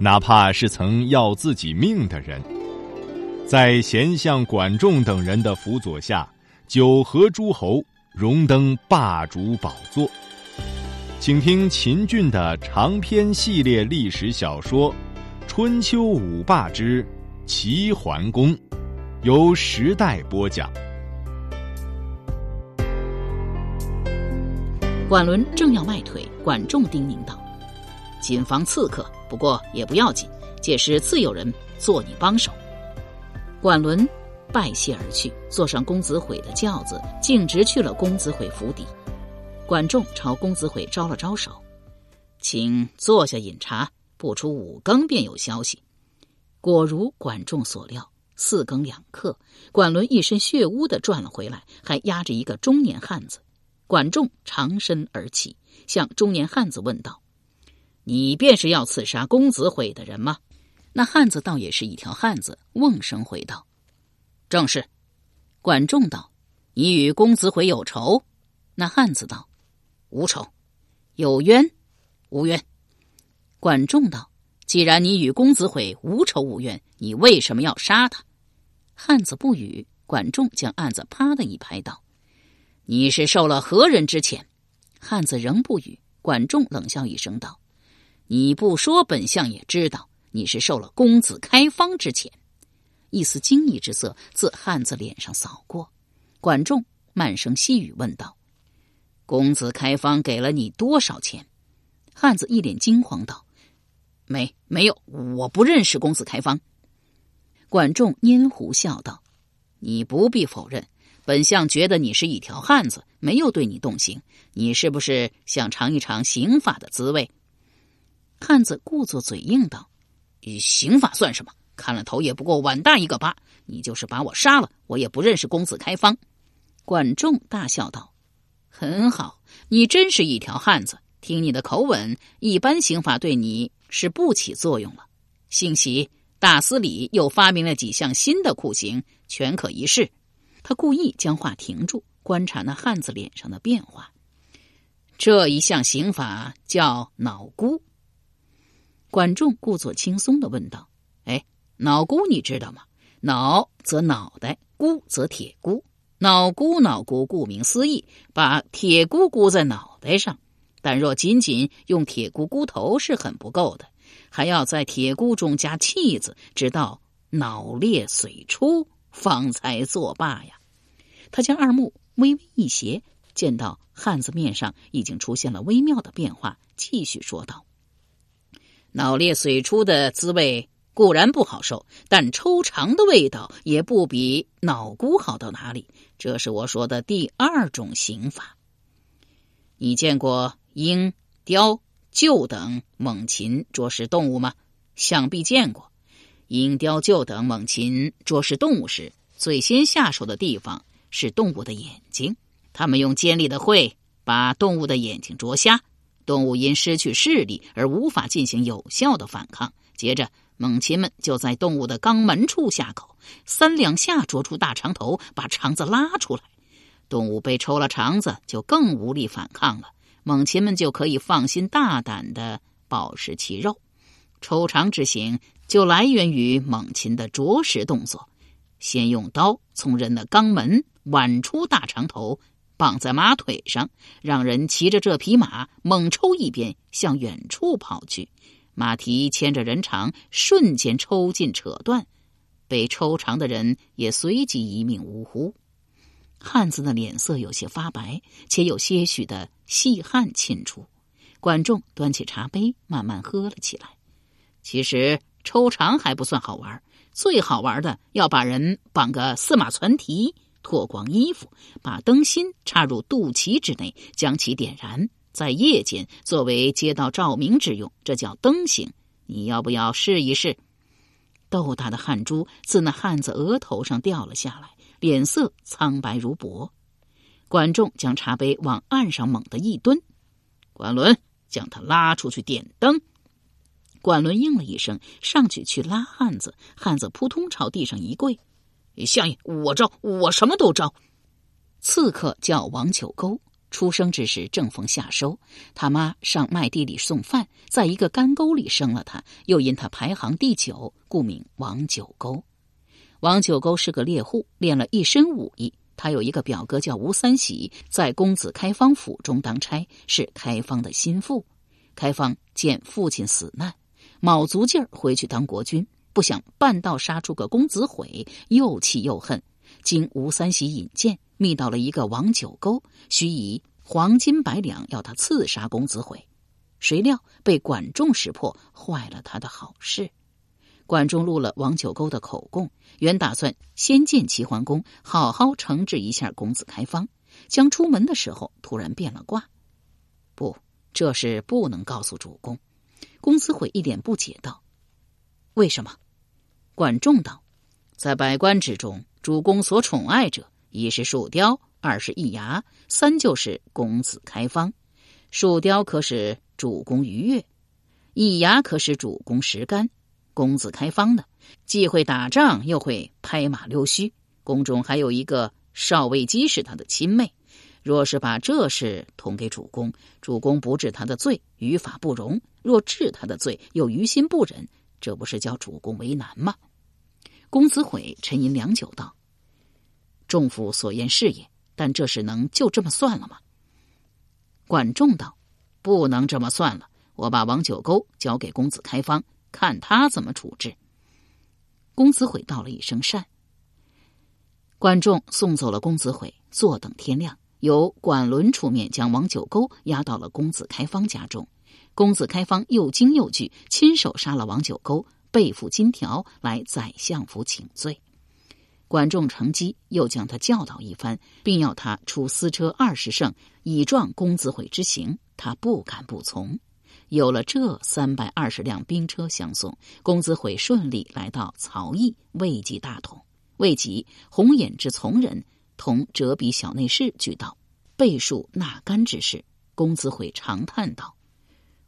哪怕是曾要自己命的人，在贤相管仲等人的辅佐下，九合诸侯，荣登霸主宝座。请听秦俊的长篇系列历史小说《春秋五霸之齐桓公》，由时代播讲。管伦正要迈腿，管仲叮咛道：“谨防刺客。”不过也不要紧，届时自有人做你帮手。管伦拜谢而去，坐上公子悔的轿子，径直去了公子悔府邸。管仲朝公子悔招了招手，请坐下饮茶。不出五更便有消息。果如管仲所料，四更两刻，管伦一身血污的转了回来，还压着一个中年汉子。管仲长身而起，向中年汉子问道。你便是要刺杀公子毁的人吗？那汉子倒也是一条汉子，瓮声回道：“正是。”管仲道：“你与公子毁有仇？”那汉子道：“无仇。”有冤？无冤。管仲道：“既然你与公子毁无仇无怨，你为什么要杀他？”汉子不语。管仲将案子啪的一拍道：“你是受了何人之遣？”汉子仍不语。管仲冷笑一声道。你不说，本相也知道你是受了公子开方之遣。一丝惊异之色自汉子脸上扫过，管仲慢声细语问道：“公子开方给了你多少钱？”汉子一脸惊慌道：“没，没有，我不认识公子开方。”管仲拈胡笑道：“你不必否认，本相觉得你是一条汉子，没有对你动刑。你是不是想尝一尝刑法的滋味？”汉子故作嘴硬道：“刑法算什么？看了头也不过碗大一个疤。你就是把我杀了，我也不认识公子开方。”管仲大笑道：“很好，你真是一条汉子。听你的口吻，一般刑法对你是不起作用了。幸喜大司礼又发明了几项新的酷刑，全可一试。”他故意将话停住，观察那汉子脸上的变化。这一项刑法叫脑箍。管仲故作轻松的问道：“哎，脑箍你知道吗？脑则脑袋，箍则铁箍。脑箍，脑箍，顾名思义，把铁箍箍在脑袋上。但若仅仅用铁箍箍头是很不够的，还要在铁箍中加气子，直到脑裂髓出，方才作罢呀。”他将二目微微一斜，见到汉子面上已经出现了微妙的变化，继续说道。脑裂髓出的滋味固然不好受，但抽肠的味道也不比脑菇好到哪里。这是我说的第二种刑法。你见过鹰、雕、鹫等猛禽啄食动物吗？想必见过。鹰、雕、鹫等猛禽啄食动物时，最先下手的地方是动物的眼睛。他们用尖利的喙把动物的眼睛啄瞎。动物因失去视力而无法进行有效的反抗，接着猛禽们就在动物的肛门处下口，三两下啄出大肠头，把肠子拉出来。动物被抽了肠子，就更无力反抗了。猛禽们就可以放心大胆的饱食其肉。抽肠之行就来源于猛禽的啄食动作，先用刀从人的肛门剜出大肠头。绑在马腿上，让人骑着这匹马猛抽一鞭，向远处跑去。马蹄牵着人肠，瞬间抽筋扯断，被抽肠的人也随即一命呜呼。汉子的脸色有些发白，且有些许的细汗沁出。管仲端起茶杯，慢慢喝了起来。其实抽肠还不算好玩，最好玩的要把人绑个四马攒蹄。脱光衣服，把灯芯插入肚脐之内，将其点燃，在夜间作为街道照明之用，这叫灯行。你要不要试一试？”豆大的汗珠自那汉子额头上掉了下来，脸色苍白如薄。管仲将茶杯往岸上猛地一蹲，管伦将他拉出去点灯。管伦应了一声，上去去拉汉子，汉子扑通朝地上一跪：“相爷，我招，我什么都招。”刺客叫王九沟，出生之时正逢夏收，他妈上麦地里送饭，在一个干沟里生了他，又因他排行第九，故名王九沟。王九沟是个猎户，练了一身武艺。他有一个表哥叫吴三喜，在公子开方府中当差，是开方的心腹。开方见父亲死难。卯足劲儿回去当国君，不想半道杀出个公子毁，又气又恨。经吴三喜引荐，觅到了一个王九沟，许以黄金百两要他刺杀公子毁。谁料被管仲识破，坏了他的好事。管仲录了王九沟的口供，原打算先见齐桓公，好好惩治一下公子开方。将出门的时候，突然变了卦。不，这事不能告诉主公。公子悔一脸不解道：“为什么？”管仲道：“在百官之中，主公所宠爱者，一是树雕，二是易牙，三就是公子开方。树雕可使主公愉悦，易牙可使主公食甘。公子开方呢，既会打仗，又会拍马溜须。宫中还有一个少尉姬是他的亲妹。”若是把这事捅给主公，主公不治他的罪，于法不容；若治他的罪，又于心不忍，这不是叫主公为难吗？公子悔沉吟良久，道：“众府所言是也，但这事能就这么算了吗？”管仲道：“不能这么算了，我把王九沟交给公子开方，看他怎么处置。”公子悔道了一声善。管仲送走了公子悔，坐等天亮。由管伦出面将王九沟押到了公子开方家中，公子开方又惊又惧，亲手杀了王九沟，背负金条来宰相府请罪。管仲乘机又将他教导一番，并要他出私车二十乘，以壮公子悔之行。他不敢不从。有了这三百二十辆兵车相送，公子悔顺利来到曹邑，未及大统。未及红眼之从人。同折笔小内侍俱道，背述纳干之事。公子悔长叹道：“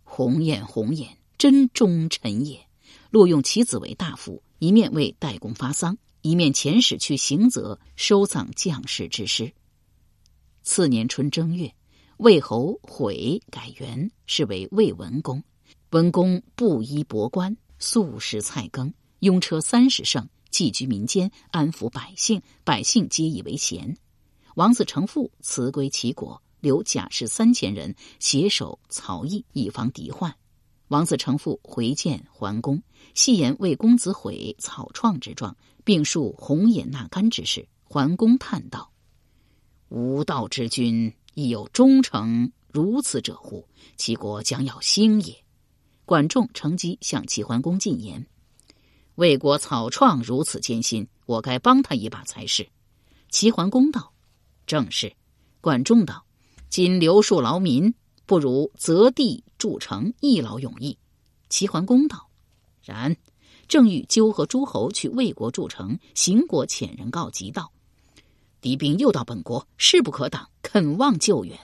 红眼红眼，真忠臣也。”录用其子为大夫，一面为代公发丧，一面遣使去行泽收葬将士之尸。次年春正月，魏侯悔改元，是为魏文公。文公布衣博冠，素食菜羹，拥车三十乘。寄居民间，安抚百姓，百姓皆以为贤。王子成父辞归齐国，留甲士三千人携手曹邑，以防敌患。王子成父回见桓公，戏言为公子悔草创之状，并述红颜纳干之事。桓公叹道：“无道之君，亦有忠诚如此者乎？齐国将要兴也。”管仲乘机向齐桓公进言。魏国草创如此艰辛，我该帮他一把才是。齐桓公道：“正是。”管仲道：“今留树劳民，不如择地筑城，一劳永逸。”齐桓公道：“然。”正欲纠合诸侯去魏国筑城，邢国遣人告急道：“敌兵又到本国，势不可挡，肯望救援。”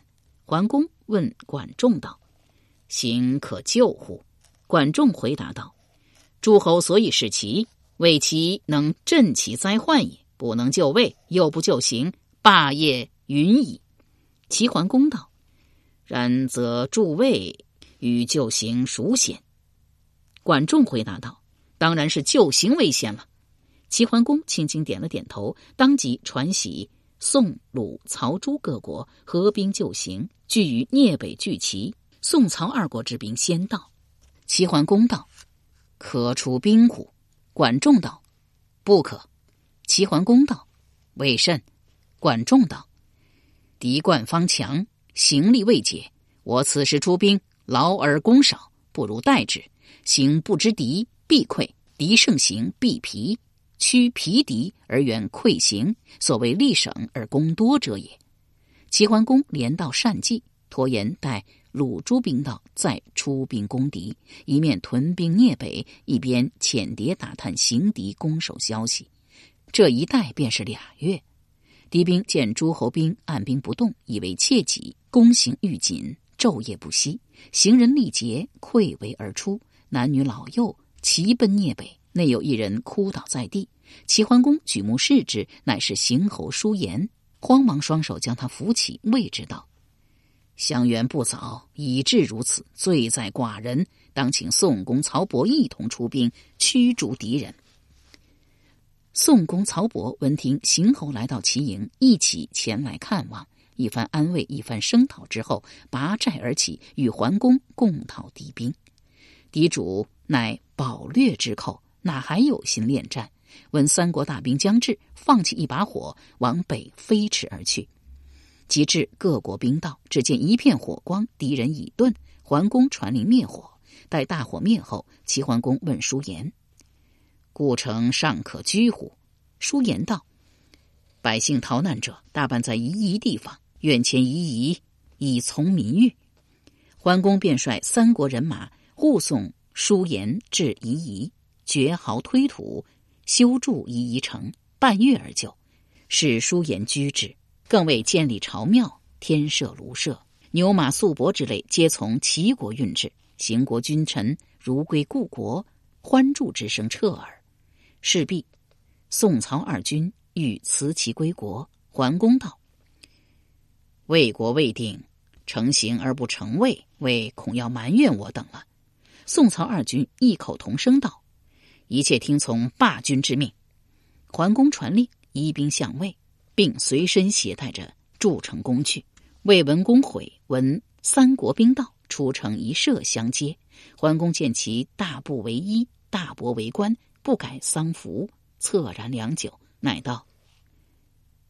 桓公问管仲道：“行可救乎？”管仲回答道。诸侯所以使齐，为其能镇其灾患也。不能救魏，又不救邢，霸业云矣。齐桓公道：“然则助魏与救邢孰险？”管仲回答道：“当然是救邢为先了。”齐桓公轻轻点了点头，当即传檄宋、鲁、曹、朱各国合兵救行，聚于聂北聚齐。宋、曹二国之兵先到。齐桓公道。可出兵乎？管仲道：“不可。”齐桓公道：“为甚？”管仲道：“敌冠方强，行力未解。我此时出兵，劳而功少，不如待之。行不知敌，必溃；敌胜行，必疲。屈疲敌而远溃行，所谓力省而功多者也。”齐桓公连道善计，拖延待鲁诸兵道再出兵攻敌，一面屯兵聂北，一边遣谍打探行敌攻守消息。这一待便是俩月。敌兵见诸侯兵按兵不动，以为切己，攻行愈紧，昼夜不息，行人力竭，溃围而出，男女老幼齐奔聂北。内有一人哭倒在地，齐桓公举目视之，乃是邢侯叔颜，慌忙双手将他扶起，谓之道。相援不早，以致如此，罪在寡人。当请宋公曹伯一同出兵驱逐敌人。宋公曹伯闻听邢侯来到齐营，一起前来看望，一番安慰，一番声讨之后，拔寨而起，与桓公共讨敌兵。敌主乃保略之寇，哪还有心恋战？闻三国大兵将至，放弃一把火，往北飞驰而去。及至各国兵到，只见一片火光，敌人已遁。桓公传令灭火，待大火灭后，齐桓公问叔言：“故城尚可居乎？”叔言道：“百姓逃难者大半在夷夷地方，愿迁夷夷，以从民欲。”桓公便率三国人马护送叔延至夷夷，掘壕推土，修筑夷夷城，半月而就，使叔延居之。更为建立朝庙，添设庐舍，牛马素帛之类，皆从齐国运至。行国君臣如归故国，欢祝之声彻耳。事毕，宋曹二军欲辞其归国。桓公道：“魏国未定，成行而不成魏，魏恐要埋怨我等了。”宋曹二军异口同声道：“一切听从霸君之命。”桓公传令，移兵向魏。并随身携带着筑城工具。魏文公悔，闻三国兵到，出城一射相接。桓公见其大不为衣，大伯为官，不改丧服，恻然良久，乃道：“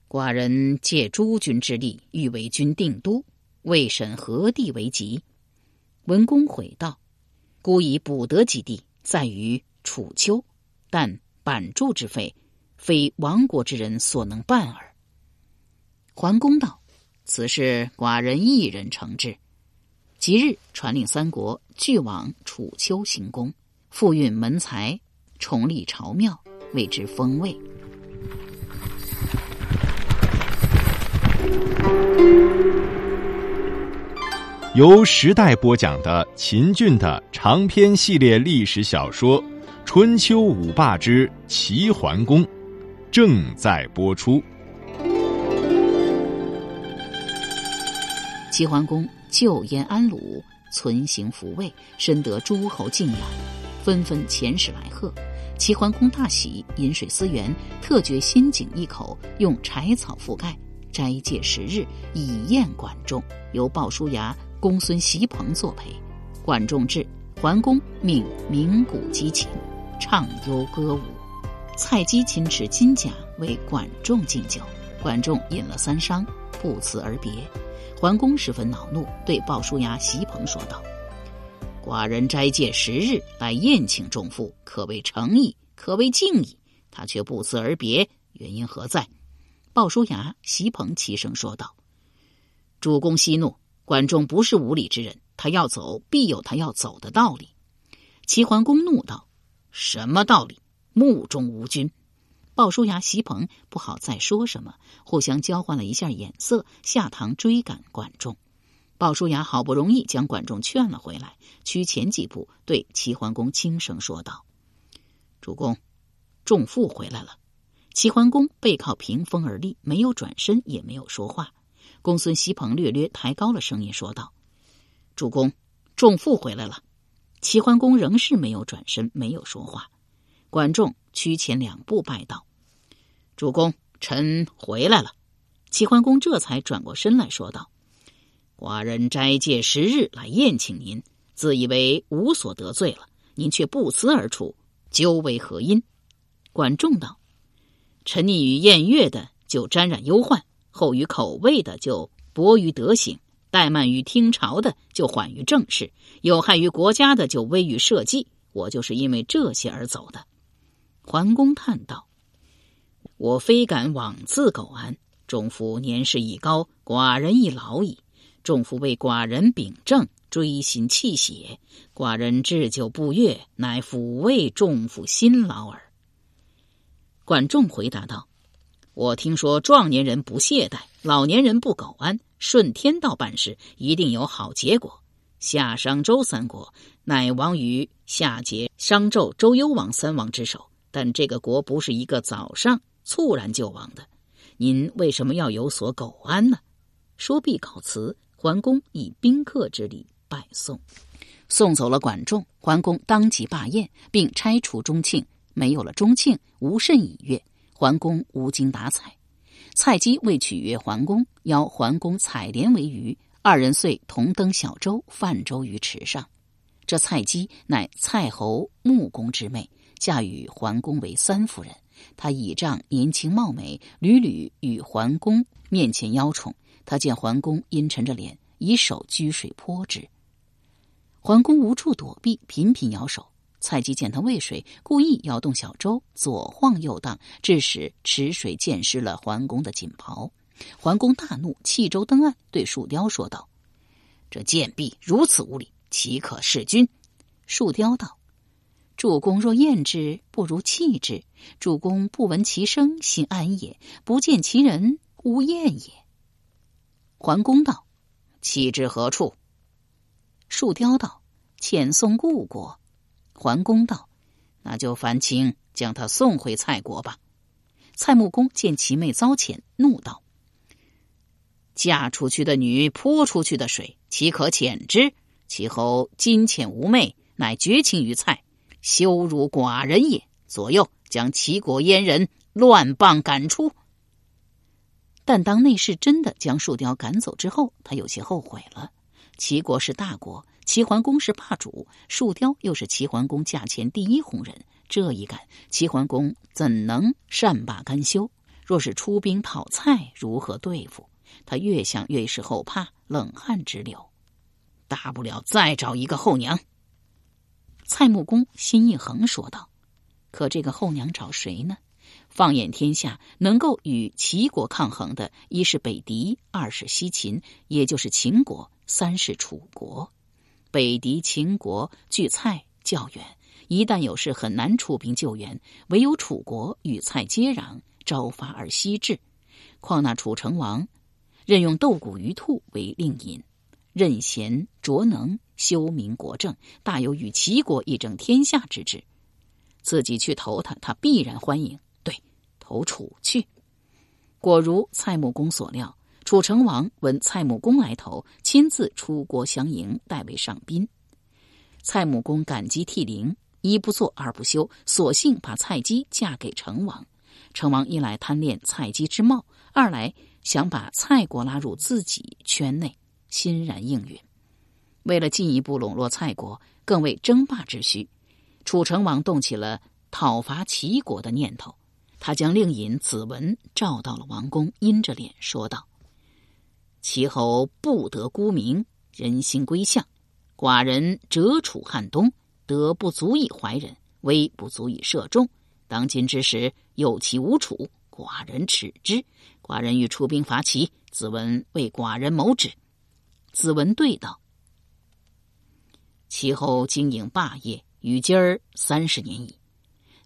寡人借诸君之力，欲为君定都，未审何地为吉。”文公悔道：“孤以补得几地，在于楚丘，但板筑之费，非亡国之人所能办耳。”桓公道：“此事寡人一人承之。”即日传令三国俱往楚丘行宫，复运门才，重立朝庙，为之封位。由时代播讲的秦俊的长篇系列历史小说《春秋五霸之齐桓公》，正在播出。齐桓公救燕安鲁，存行抚慰，深得诸侯敬仰，纷纷遣使来贺。齐桓公大喜，饮水思源，特掘新井一口，用柴草覆盖，斋戒十日，以宴管仲。由鲍叔牙、公孙袭彭作陪。管仲至，桓公命鸣鼓击琴，唱幽歌舞。蔡姬亲持金甲为管仲敬酒，管仲饮了三觞，不辞而别。桓公十分恼怒，对鲍叔牙、袭鹏说道：“寡人斋戒十日来宴请仲父，可谓诚意，可谓敬意。他却不辞而别，原因何在？”鲍叔牙、席鹏齐声说道：“主公息怒，管仲不是无礼之人，他要走必有他要走的道理。”齐桓公怒道：“什么道理？目中无君！”鲍叔牙、席鹏不好再说什么，互相交换了一下眼色，下堂追赶管仲。鲍叔牙好不容易将管仲劝了回来，趋前几步，对齐桓公轻声说道：“主公，仲父回来了。”齐桓公背靠屏风而立，没有转身，也没有说话。公孙西鹏略略抬高了声音说道：“主公，仲父回来了。”齐桓公仍是没有转身，没有说话。管仲屈前两步拜道。主公，臣回来了。齐桓公这才转过身来说道：“寡人斋戒十日来宴请您，自以为无所得罪了，您却不辞而出，究为何因？”管仲道：“沉溺于宴乐的，就沾染忧患；厚于口味的，就薄于德行；怠慢于听朝的，就缓于政事；有害于国家的，就危于社稷。我就是因为这些而走的。”桓公叹道。我非敢妄自苟安。仲父年事已高，寡人亦老矣。仲父为寡人秉政，锥心泣血，寡人置酒不悦，乃抚慰众夫辛劳耳。”管仲回答道：“我听说壮年人不懈怠，老年人不苟安，顺天道办事，一定有好结果。夏、商、周三国乃亡于夏桀、商纣、周幽王三王之手，但这个国不是一个早上猝然就亡的。您为什么要有所苟安呢？”说毕告辞，桓公以宾客之礼拜送，送走了管仲，桓公当即罢宴，并拆除中庆。没有了中庆，无甚以悦。桓公无精打采。蔡姬为取悦桓公，邀桓公采莲为鱼，二人遂同登小舟，泛舟于池上。这蔡姬乃蔡侯穆公之妹，嫁与桓公为三夫人。她倚仗年轻貌美，屡屡与桓公面前邀宠。她见桓公阴沉着脸，以手掬水泼之。桓公无处躲避，频频摇手。蔡姬见他喂水，故意摇动小舟，左晃右荡，致使池水溅湿了桓公的锦袍。桓公大怒，弃舟登岸，对树雕说道：“这贱婢如此无礼，岂可弑君？”树雕道：“主公若厌之，不如弃之。主公不闻其声，心安也；不见其人，无厌也。”桓公道：“弃之何处？”树雕道：“遣送故国。”桓公道：“那就烦卿将他送回蔡国吧。”蔡穆公见其妹遭遣，怒道：“嫁出去的女泼出去的水，岂可遣之？其后金遣无妹，乃绝情于蔡，羞辱寡人也。左右将齐国阉人乱棒赶出。”但当内侍真的将树雕赶走之后，他有些后悔了。齐国是大国。齐桓公是霸主，树雕又是齐桓公驾前第一红人，这一干，齐桓公怎能善罢甘休？若是出兵讨蔡，如何对付？他越想越是后怕，冷汗直流。大不了再找一个后娘。蔡穆公心一横，说道：“可这个后娘找谁呢？放眼天下，能够与齐国抗衡的，一是北狄，二是西秦，也就是秦国，三是楚国。”北狄、秦国距蔡较远，一旦有事很难出兵救援。唯有楚国与蔡接壤，朝发而夕至。况那楚成王任用斗谷于兔为令尹，任贤卓能，修明国政，大有与齐国一争天下之志。自己去投他，他必然欢迎。对，投楚去。果如蔡穆公所料。楚成王闻蔡穆公来投，亲自出国相迎，代为上宾。蔡穆公感激涕零，一不做二不休，索性把蔡姬嫁给成王。成王一来贪恋蔡姬之貌，二来想把蔡国拉入自己圈内，欣然应允。为了进一步笼络蔡国，更为争霸之需，楚成王动起了讨伐齐国的念头。他将令尹子文召到了王宫，阴着脸说道。其后不得孤名，人心归向。寡人折楚汉东，德不足以怀人，威不足以摄众。当今之时，有其无楚，寡人耻之。寡人欲出兵伐齐，子文为寡人谋之。子文对道：其后经营霸业，与今儿三十年矣。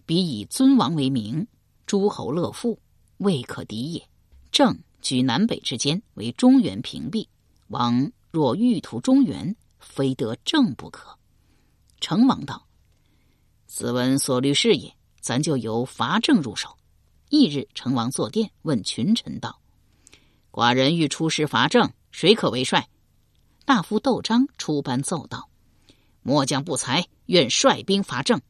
彼以尊王为名，诸侯乐富，未可敌也。正。居南北之间，为中原屏蔽。王若欲图中原，非得正不可。成王道：“子文所虑是也，咱就由伐郑入手。”翌日，成王坐殿，问群臣道：“寡人欲出师伐郑，谁可为帅？”大夫窦章出班奏道：“末将不才，愿率兵伐郑。”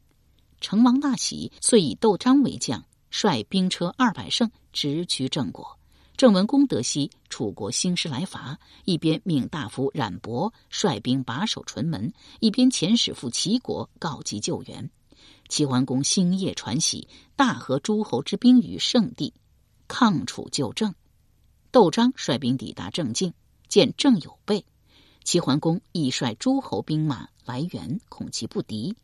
成王大喜，遂以窦章为将，率兵车二百乘，直趋郑国。郑文公得悉楚国兴师来伐，一边命大夫冉伯率兵把守淳门，一边遣使赴齐国告急救援。齐桓公星夜传喜，大合诸侯之兵于圣地，抗楚救郑。窦章率兵抵达郑境，见郑有备，齐桓公亦率诸侯兵马来援，恐其不敌，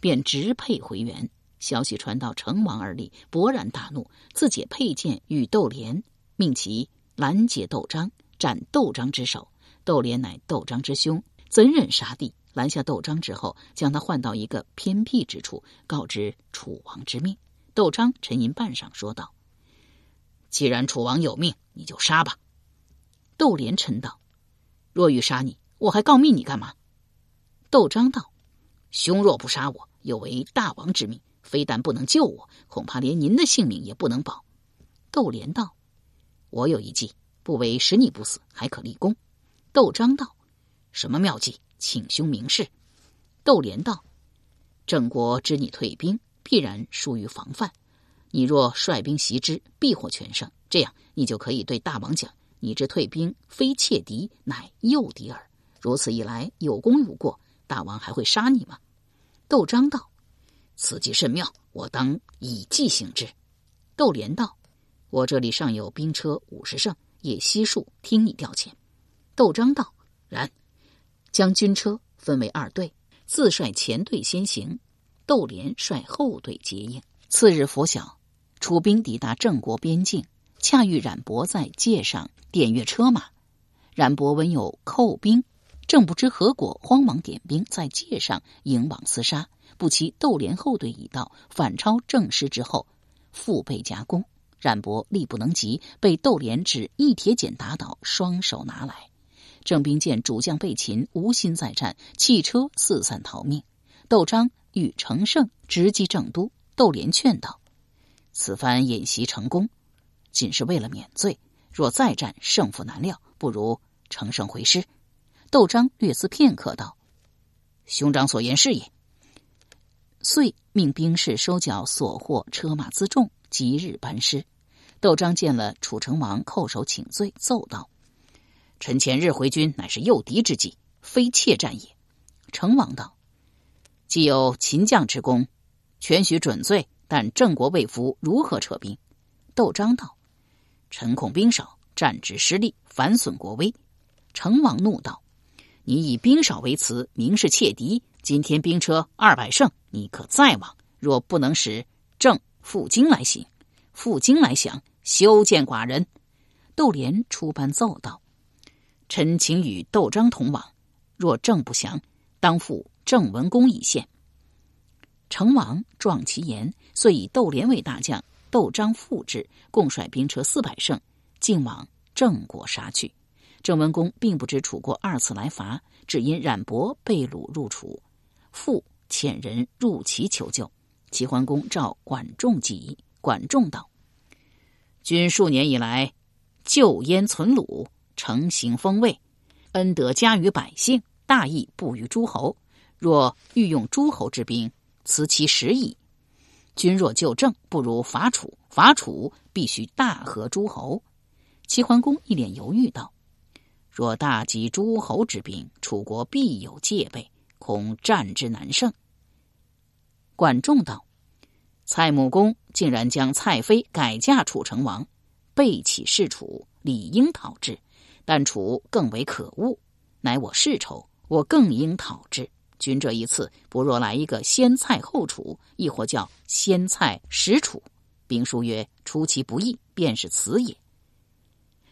便直配回援。消息传到成王耳里，勃然大怒，自解佩剑与窦连。命其拦截窦章，斩窦章之首。窦连乃窦章之兄，怎忍杀弟？拦下窦章之后，将他换到一个偏僻之处，告知楚王之命。窦章沉吟半晌，说道：“既然楚王有命，你就杀吧。”窦连沉道：“若欲杀你，我还告密你干嘛？”窦章道：“兄若不杀我，有违大王之命，非但不能救我，恐怕连您的性命也不能保。”窦连道：“我有一计，不为使你不死，还可立功。”窦章道：“什么妙计？请兄明示。”窦连道：“郑国知你退兵。”必然疏于防范，你若率兵袭之，必获全胜。这样，你就可以对大王讲：“你之退兵，非窃敌，乃诱敌耳。”如此一来，有功无过，大王还会杀你吗？窦章道：“此计甚妙，我当以计行之。”窦连道：“我这里尚有兵车五十乘，也悉数听你调遣。”窦章道：“然。”将军车分为二队，自率前队先行。窦连率后队接应。次日拂晓，楚兵抵达郑国边境，恰遇冉伯在界上点阅车马。冉伯闻有寇兵，正不知何果，慌忙点兵在界上迎往厮杀。不期窦连后队已到，反超郑师之后，腹背夹攻。冉伯力不能及，被窦连只一铁锏打倒，双手拿来。郑兵见主将被擒，无心再战，弃车四散逃命。窦章。欲乘胜直击郑都，窦连劝道：“此番演习成功，仅是为了免罪。若再战，胜负难料，不如乘胜回师。”窦章略思片刻，道：“兄长所言是也。”遂命兵士收缴所获车马辎重，即日班师。窦章见了楚成王，叩首请罪，奏道：“臣前日回军，乃是诱敌之计，非怯战也。”成王道。既有秦将之功，全许准罪。但郑国未服，如何撤兵？窦章道：“臣恐兵少，战之失利，反损国威。”成王怒道：“你以兵少为辞，明示窃敌。今天兵车二百乘，你可再往。若不能使郑负荆来行，负荆来降，休见寡人。”窦连出班奏道：“臣请与窦章同往。若郑不降，当负。”郑文公已献，成王壮其言，遂以窦连为大将，窦章副之，共率兵车四百乘，径往郑国杀去。郑文公并不知楚国二次来伐，只因冉伯被掳入楚，复遣人入齐求救。齐桓公召管仲计，管仲道：“君数年以来，救燕存鲁，成行封卫，恩德加于百姓，大义布于诸侯。”若欲用诸侯之兵，此其时矣。君若救郑，不如伐楚。伐楚必须大和诸侯。齐桓公一脸犹豫道：“若大集诸侯之兵，楚国必有戒备，恐战之难胜。”管仲道：“蔡穆公竟然将蔡妃改嫁楚成王，背起事楚，理应讨之。但楚更为可恶，乃我世仇，我更应讨之。”君这一次不若来一个先蔡后楚，亦或叫先蔡始楚。兵书曰：“出其不意，便是此也。”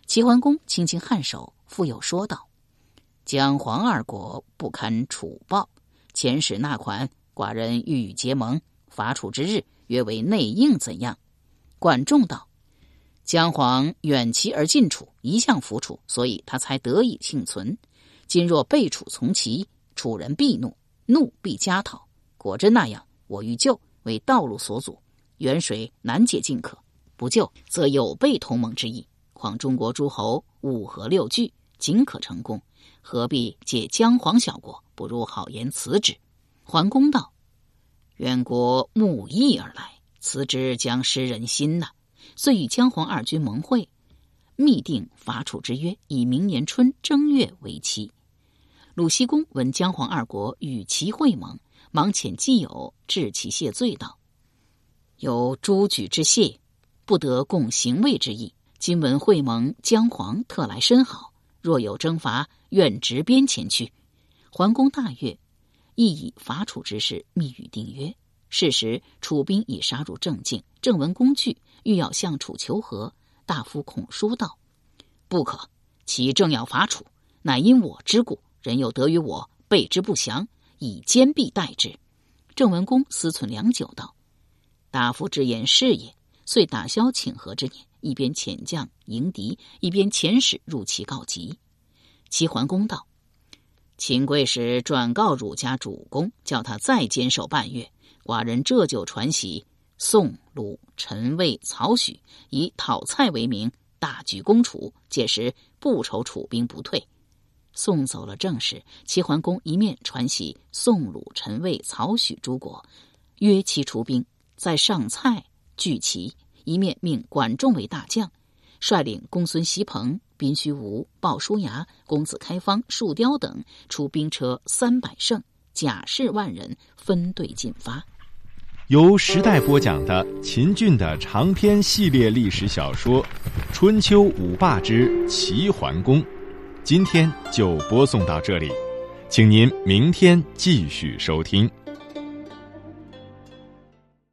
齐桓公轻轻颔首，复又说道：“姜黄二国不堪楚暴，遣使纳款，寡人欲与结盟，伐楚之日，约为内应，怎样？”管仲道：“姜黄远齐而近楚，一向服楚，所以他才得以幸存。今若背楚从齐。”楚人必怒，怒必加讨。果真那样，我欲救，为道路所阻，远水难解近渴；不救，则有悖同盟之意。况中国诸侯五合六聚，仅可成功，何必借姜黄小国？不如好言辞之。桓公道：“远国慕义而来，辞之将失人心呐。”遂与姜黄二军盟会，密定伐楚之约，以明年春正月为期。鲁僖公闻姜黄二国与齐会盟，忙遣基友致其谢罪道：“有诸举之谢，不得共行魏之意。今闻会盟，姜黄特来深好。若有征伐，愿执鞭前去。”桓公大悦，亦以伐楚之事密语定约。是时，楚兵已杀入郑境。郑文公惧，欲要向楚求和。大夫孔叔道：“不可，其正要伐楚，乃因我之故。”人又得于我备之不降，以坚壁待之。郑文公思忖良久，道：“大夫之言是也。”遂打消请和之念，一边遣将迎敌，一边遣使入齐告急。齐桓公道：“秦贵使转告汝家主公，叫他再坚守半月。寡人这就传檄，宋、鲁、陈、魏、曹、许以讨蔡为名，大举攻楚。届时不愁楚兵不退。”送走了正使，齐桓公一面传檄宋、鲁、陈、魏、曹、许诸国，约其出兵，在上蔡。聚齐，一面命管仲为大将，率领公孙锡朋、宾须吴、鲍叔牙、公子开方、树雕等出兵车三百乘，甲士万人，分队进发。由时代播讲的秦俊的长篇系列历史小说《春秋五霸之齐桓公》，今天就播送到这里，请您明天继续收听。